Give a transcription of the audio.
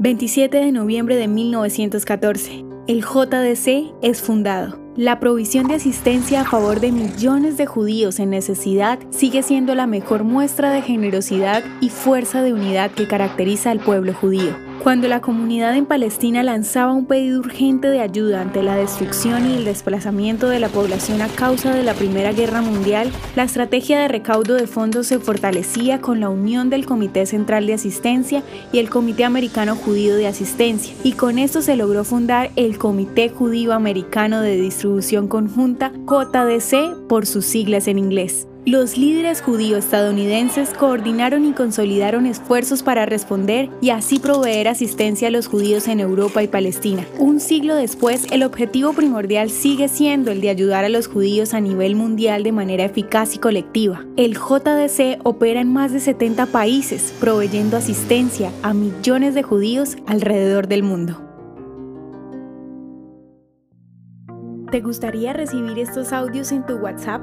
27 de noviembre de 1914. El JDC es fundado. La provisión de asistencia a favor de millones de judíos en necesidad sigue siendo la mejor muestra de generosidad y fuerza de unidad que caracteriza al pueblo judío. Cuando la comunidad en Palestina lanzaba un pedido urgente de ayuda ante la destrucción y el desplazamiento de la población a causa de la Primera Guerra Mundial, la estrategia de recaudo de fondos se fortalecía con la unión del Comité Central de Asistencia y el Comité Americano Judío de Asistencia, y con esto se logró fundar el Comité Judío Americano de Distribución Conjunta, JDC por sus siglas en inglés. Los líderes judíos estadounidenses coordinaron y consolidaron esfuerzos para responder y así proveer asistencia a los judíos en Europa y Palestina. Un siglo después, el objetivo primordial sigue siendo el de ayudar a los judíos a nivel mundial de manera eficaz y colectiva. El JDC opera en más de 70 países, proveyendo asistencia a millones de judíos alrededor del mundo. ¿Te gustaría recibir estos audios en tu WhatsApp?